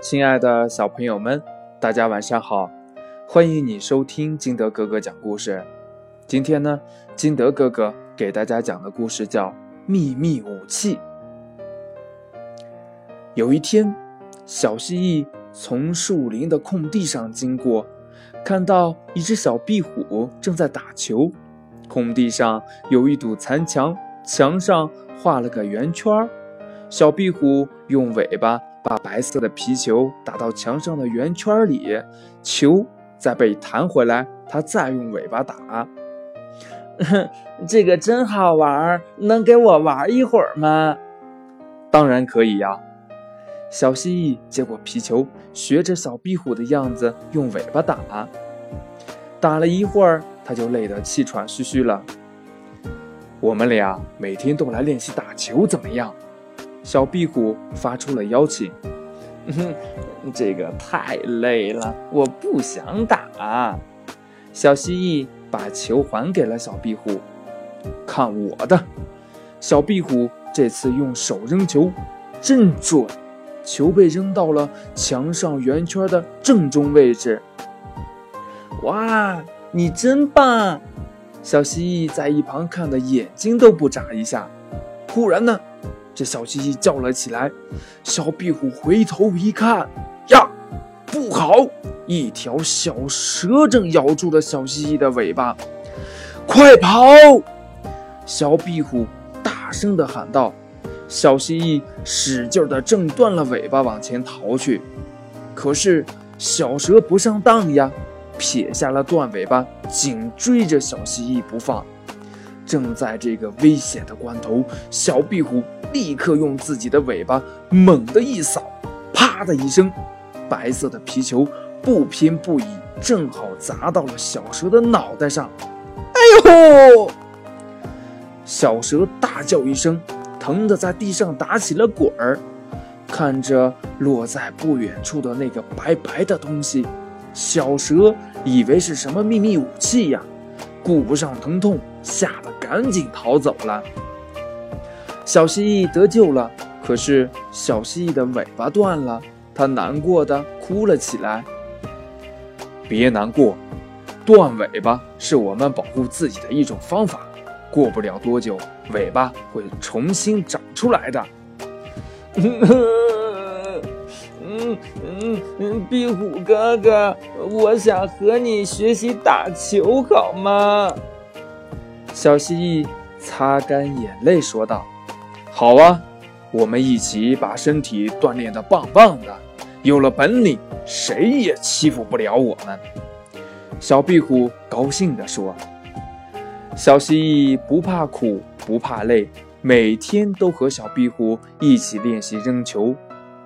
亲爱的小朋友们，大家晚上好！欢迎你收听金德哥哥讲故事。今天呢，金德哥哥给大家讲的故事叫《秘密武器》。有一天，小蜥蜴从树林的空地上经过，看到一只小壁虎正在打球。空地上有一堵残墙，墙上画了个圆圈儿。小壁虎用尾巴。把白色的皮球打到墙上的圆圈里，球再被弹回来，它再用尾巴打。这个真好玩，能给我玩一会儿吗？当然可以呀。小蜥蜴接过皮球，学着小壁虎的样子用尾巴打。打了一会儿，它就累得气喘吁吁了。我们俩每天都来练习打球，怎么样？小壁虎发出了邀请：“哼 这个太累了，我不想打。”小蜥蜴把球还给了小壁虎：“看我的！”小壁虎这次用手扔球，真准，球被扔到了墙上圆圈的正中位置。哇，你真棒！小蜥蜴在一旁看的眼睛都不眨一下。突然呢？这小蜥蜴叫了起来，小壁虎回头一看，呀，不好！一条小蛇正咬住了小蜥蜴的尾巴，快跑！小壁虎大声地喊道。小蜥蜴使劲地挣断了尾巴，往前逃去。可是小蛇不上当呀，撇下了断尾巴，紧追着小蜥蜴不放。正在这个危险的关头，小壁虎立刻用自己的尾巴猛地一扫，啪的一声，白色的皮球不偏不倚，正好砸到了小蛇的脑袋上。哎呦！小蛇大叫一声，疼得在地上打起了滚儿。看着落在不远处的那个白白的东西，小蛇以为是什么秘密武器呀，顾不上疼痛，吓得。赶紧逃走了。小蜥蜴得救了，可是小蜥蜴的尾巴断了，它难过的哭了起来。别难过，断尾巴是我们保护自己的一种方法。过不了多久，尾巴会重新长出来的。嗯嗯嗯，壁虎哥哥，我想和你学习打球，好吗？小蜥蜴擦干眼泪说道：“好啊，我们一起把身体锻炼得棒棒的，有了本领，谁也欺负不了我们。”小壁虎高兴地说：“小蜥蜴不怕苦，不怕累，每天都和小壁虎一起练习扔球。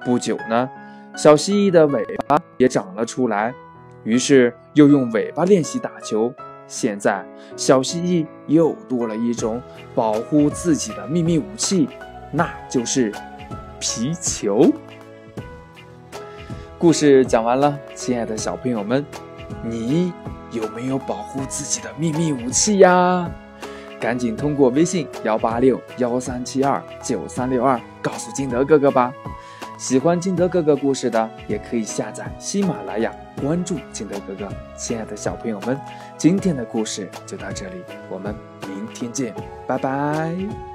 不久呢，小蜥蜴的尾巴也长了出来，于是又用尾巴练习打球。”现在，小蜥蜴又多了一种保护自己的秘密武器，那就是皮球。故事讲完了，亲爱的小朋友们，你有没有保护自己的秘密武器呀？赶紧通过微信幺八六幺三七二九三六二告诉金德哥哥吧。喜欢金德哥哥故事的，也可以下载喜马拉雅，关注金德哥哥。亲爱的小朋友们，今天的故事就到这里，我们明天见，拜拜。